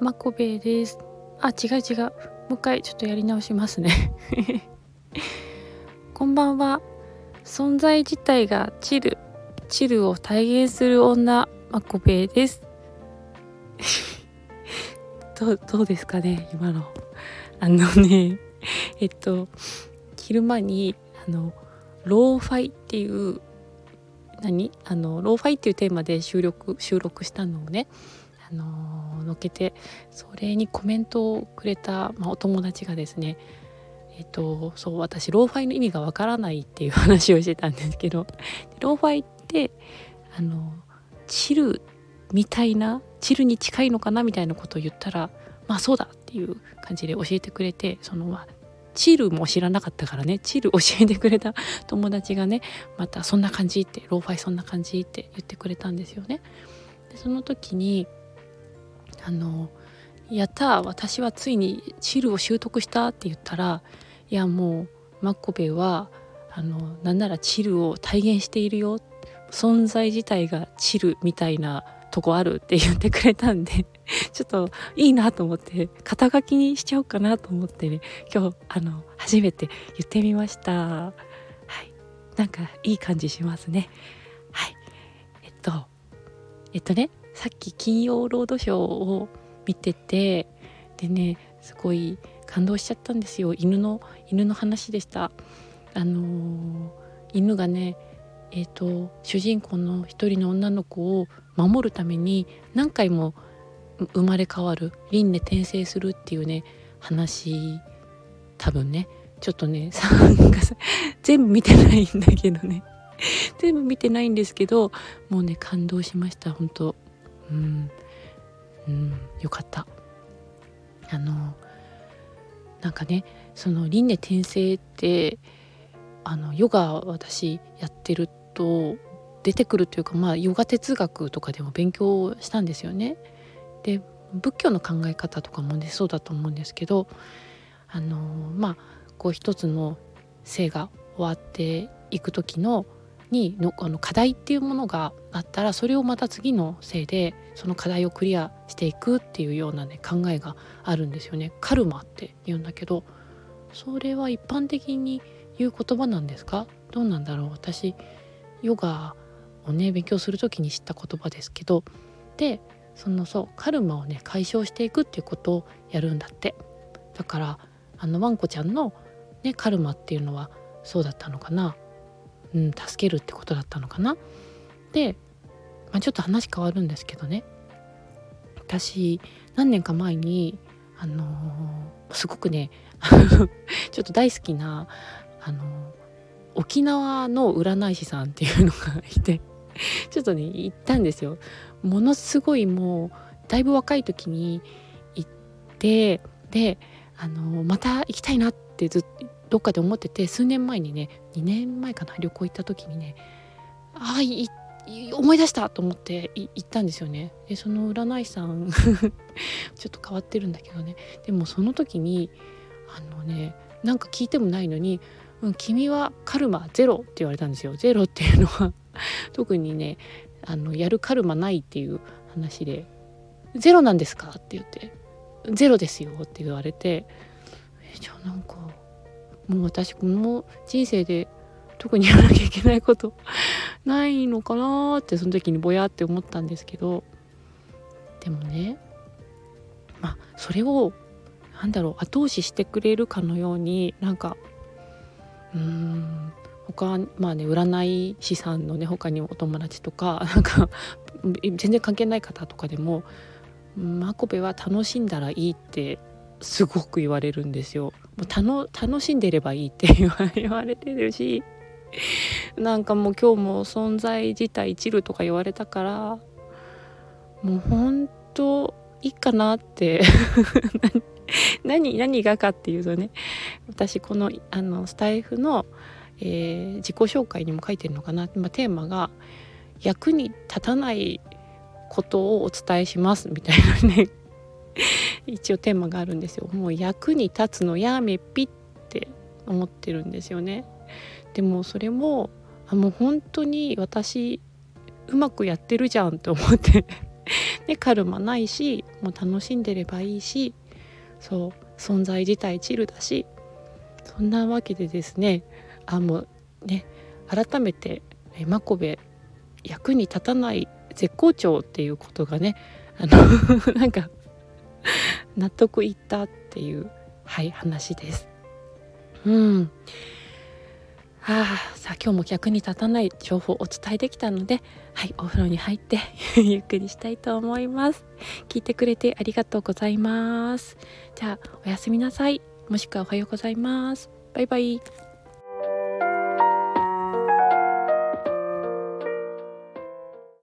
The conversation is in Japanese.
まこべです。あ違う違う。もう一回ちょっとやり直しますね。こんばんは。存在自体がチルチルを体現する女まこべです。どうどうですかね今の。あのねえっと昼間にあのローファイっていう何？あのローファイっていうテーマで収録収録したのをねあののっけてそれにコメントをくれた、まあ、お友達がですねえっとそう私ローファイの意味がわからないっていう話をしてたんですけどローファイってあのチルみたいなチルに近いのかなみたいなことを言ったらまあそうだっていう感じで教えてくれてそのまあチルも知らなかったからねチル教えてくれた 友達がねまたそんな感じってローファイそんな感じって言ってくれたんですよね。でその時にあの「やった私はついにチルを習得した」って言ったら「いやもうマッコベはあのなんならチルを体現しているよ。存在自体がチルみたいなとこある」って言ってくれたんで ちょっといいなと思って肩書きにしちゃおうかなと思ってね今日あの初めて言ってみました。はい。なんかいい感じしますね。はい。えっとえっとねさっき金曜ロードショーを見ててでねすごい感動しちゃったんですよ。犬の犬の話でした。あのー、犬がねえーと、主人公の一人の女の子を守るために何回も生まれ変わる輪廻転生するっていうね話多分ね。ちょっとね 全部見てないんだけどね。全部見てないんですけどもうね感動しました本当。うん。うん。よかった。あのなんかねその輪廻転生ってあのヨガ私やってると出てくるというかまあヨガ哲学とかでも勉強したんですよね。で仏教の考え方とかもねそうだと思うんですけどあのまあこう一つの生が終わっていく時のにのあの課題っていうものがあったらそれをまた次のせいでその課題をクリアしていくっていうようなね考えがあるんですよね。カルマって言うんだけどそれは一般的に言う言葉なんですか？どうなんだろう？私ヨガをね勉強する時に知った言葉ですけどでそのそうカルマをね解消していくっていうことをやるんだって。だからあのワンコちゃんの、ね、カルマっていうのはそうだったのかな、うん、助けるってことだったのかな？で、まあ、ちょっと話変わるんですけどね私何年か前にあのー、すごくね ちょっと大好きなあの沖縄の占い師さんっていうのがいてちょっとね行ったんですよ。ものすごいもうだいぶ若い時に行ってであのまた行きたいなってずっとどっかで思ってて数年前にね2年前かな旅行行った時にねああ思い出したと思って行ったんですよね。でその占い師さん ちょっと変わってるんだけどねでもその時にあのねなんか聞いてもないのにうん、君はカルマゼロって言われたんですよゼロっていうのは 特にねあのやるカルマないっていう話で「ゼロなんですか?」って言って「ゼロですよ」って言われてえじゃあなんかもう私この人生で特にやらなきゃいけないこと ないのかなってその時にぼやって思ったんですけどでもねまあそれをなんだろう後押ししてくれるかのようになんかうーん他まあね占い師さんのね他にお友達とか なんか全然関係ない方とかでも「マコベは楽しんだらいい」ってすごく言われるんですよ。もう楽しんでればいいって言われてるしなんかもう今日も存在自体チルとか言われたからもうほんといいかなって 何何がかっていうとね私このあのスタイフの、えー、自己紹介にも書いてるのかな、まあ、テーマが「役に立たないことをお伝えします」みたいなね一応テーマがあるんですよ。もう役に立つのやめっぴって思ってるんですよね。でもそれもあもう本当に私うまくやってるじゃんと思って でカルマないしもう楽しんでればいいしそう存在自体チルだしそんなわけでですねあもうね改めて真壁役に立たない絶好調っていうことがねあの なんか 納得いったっていうはい話です。うんはあ、さあ今日も役に立たない情報をお伝えできたので、はい、お風呂に入って ゆっくりしたいと思います。聞いてくれてありがとうございます。じゃあおやすみなさい。もしくはおはようございます。バイバイ。